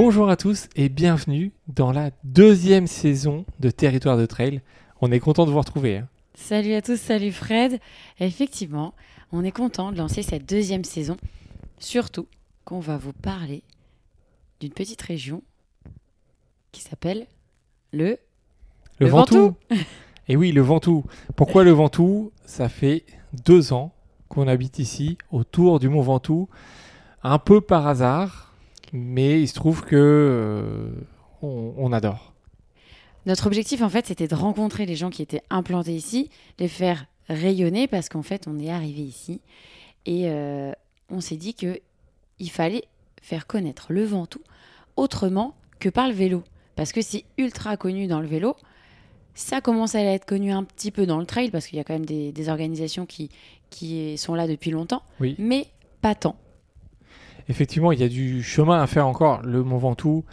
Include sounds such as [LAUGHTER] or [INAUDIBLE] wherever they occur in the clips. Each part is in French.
Bonjour à tous et bienvenue dans la deuxième saison de Territoire de Trail. On est content de vous retrouver. hein. Salut à tous, salut Fred. Effectivement, on est content de lancer cette deuxième saison. Surtout qu'on va vous parler d'une petite région qui s'appelle le... Le, Le Ventoux. Et oui, le Ventoux. Pourquoi le Ventoux? Ça fait deux ans qu'on habite ici, autour du Mont Ventoux, un peu par hasard, mais il se trouve que euh, on, on adore. Notre objectif, en fait, c'était de rencontrer les gens qui étaient implantés ici, les faire rayonner parce qu'en fait, on est arrivé ici et euh, on s'est dit que il fallait faire connaître le Ventoux autrement que par le vélo. Parce que c'est ultra connu dans le vélo. Ça commence à être connu un petit peu dans le trail parce qu'il y a quand même des, des organisations qui, qui sont là depuis longtemps, Oui. mais pas tant. Effectivement, il y a du chemin à faire encore. Le Mont Ventoux,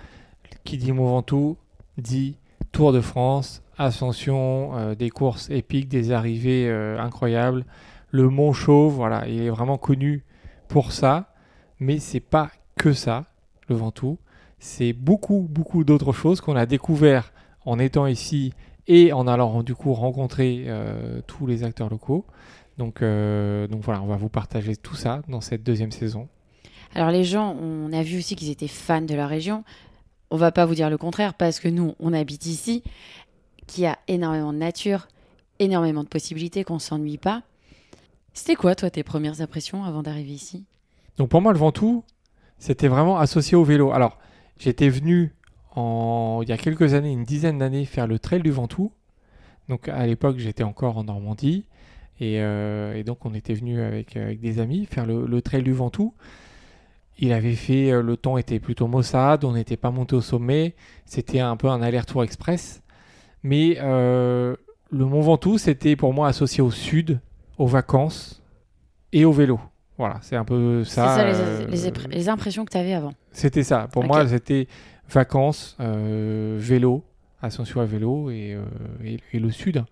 qui dit Mont Ventoux, dit Tour de France, ascension, euh, des courses épiques, des arrivées euh, incroyables. Le Mont Chauve, voilà, il est vraiment connu pour ça, mais c'est pas que ça, le Ventoux. C'est beaucoup, beaucoup d'autres choses qu'on a découvert en étant ici et en allant du coup rencontrer euh, tous les acteurs locaux. Donc, donc voilà, on va vous partager tout ça dans cette deuxième saison. Alors les gens, on a vu aussi qu'ils étaient fans de la région. On va pas vous dire le contraire parce que nous, on habite ici, qui a énormément de nature, énormément de possibilités, qu'on s'ennuie pas. C'était quoi, toi, tes premières impressions avant d'arriver ici? Donc pour moi, le Ventoux, c'était vraiment associé au vélo. Alors, j'étais venu en, il y a quelques années, une dizaine d'années, faire le trail du Ventoux. Donc à l'époque, j'étais encore en Normandie. Et, euh, donc on était venu avec, avec des amis faire le, le trail du Ventoux. Il avait fait, euh, le temps était plutôt maussade, on n'était pas monté au sommet. C'était un peu un aller-retour express. Mais euh, le Mont Ventoux, c'était pour moi associé au sud, aux vacances et au vélo. Voilà, c'est un peu ça. C'est ça les, euh, les impressions que tu avais avant. c'était ça. Pour moi, c'était vacances, euh, vélo, ascension à vélo et, et, et le sud.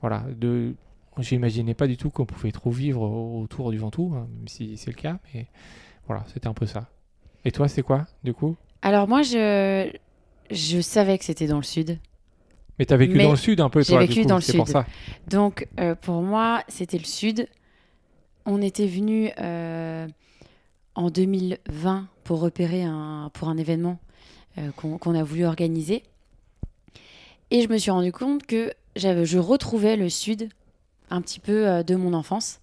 Voilà. De, j'imaginais pas du tout qu'on pouvait trop vivre au- autour du Ventoux, hein, même si c'est le cas. Mais voilà, c'était un peu ça. Et toi, c'est quoi, du coup? Alors moi, je, je savais que c'était dans le sud. Mais t'as vécu Mais dans le sud un peu, j'ai toi, vécu du coup, dans le pour sud. ça. Donc euh, pour moi, c'était le sud. On était venu euh, en 2020 pour repérer un, pour un événement euh, qu'on a voulu organiser. Et je me suis rendu compte que je retrouvais le sud un petit peu de mon enfance.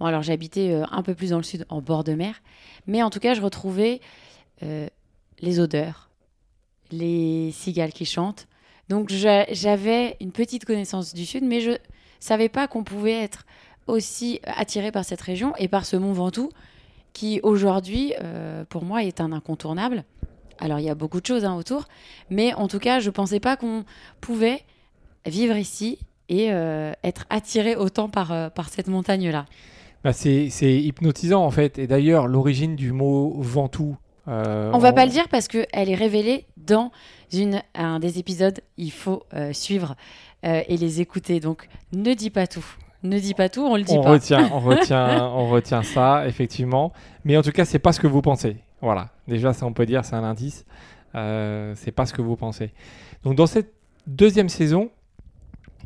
Alors j'habitais euh, un peu plus dans le sud, en bord de mer. Mais en tout cas, je retrouvais euh, les odeurs, les cigales qui chantent. Donc j'a- j'avais une petite connaissance du sud, mais je savais pas qu'on pouvait être aussi attiré par cette région et par ce Mont Ventoux, qui aujourd'hui, euh, pour moi, est un incontournable. Alors il y a beaucoup de choses hein, autour, mais en tout cas, je pensais pas qu'on pouvait vivre ici et être attiré autant par, par cette montagne-là. Bah, c'est hypnotisant, en fait. Et d'ailleurs, l'origine du mot Ventoux. euh, On va pas le dire parce qu'elle est révélée dans une, un des épisodes. Il faut euh, suivre euh, et les écouter. Donc ne dis pas tout. Ne dis pas tout, on le dit on pas. retient, on [LAUGHS] retient, on retient ça effectivement. Mais en tout cas, c'est pas ce que vous pensez. Voilà. Déjà, ça on peut dire, c'est un indice. Euh, c'est pas ce que vous pensez. Donc dans cette deuxième saison,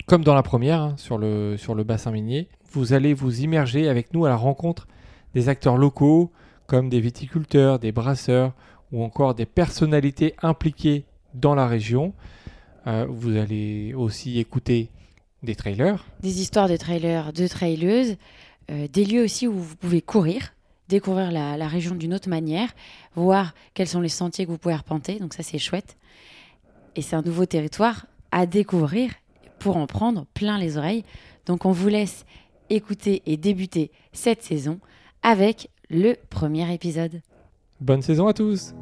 comme dans la première hein, sur le sur le bassin minier, vous allez vous immerger avec nous à la rencontre des acteurs locaux, comme des viticulteurs, des brasseurs ou encore des personnalités impliquées dans la région. Euh, vous allez aussi écouter des trailers. Des histoires de trailers, de traileuses, euh, des lieux aussi où vous pouvez courir, découvrir la, la région d'une autre manière, voir quels sont les sentiers que vous pouvez arpenter. Donc ça, c'est chouette. Et c'est un nouveau territoire à découvrir pour en prendre plein les oreilles. Donc on vous laisse écouter et débuter cette saison avec le premier épisode. Bonne saison à tous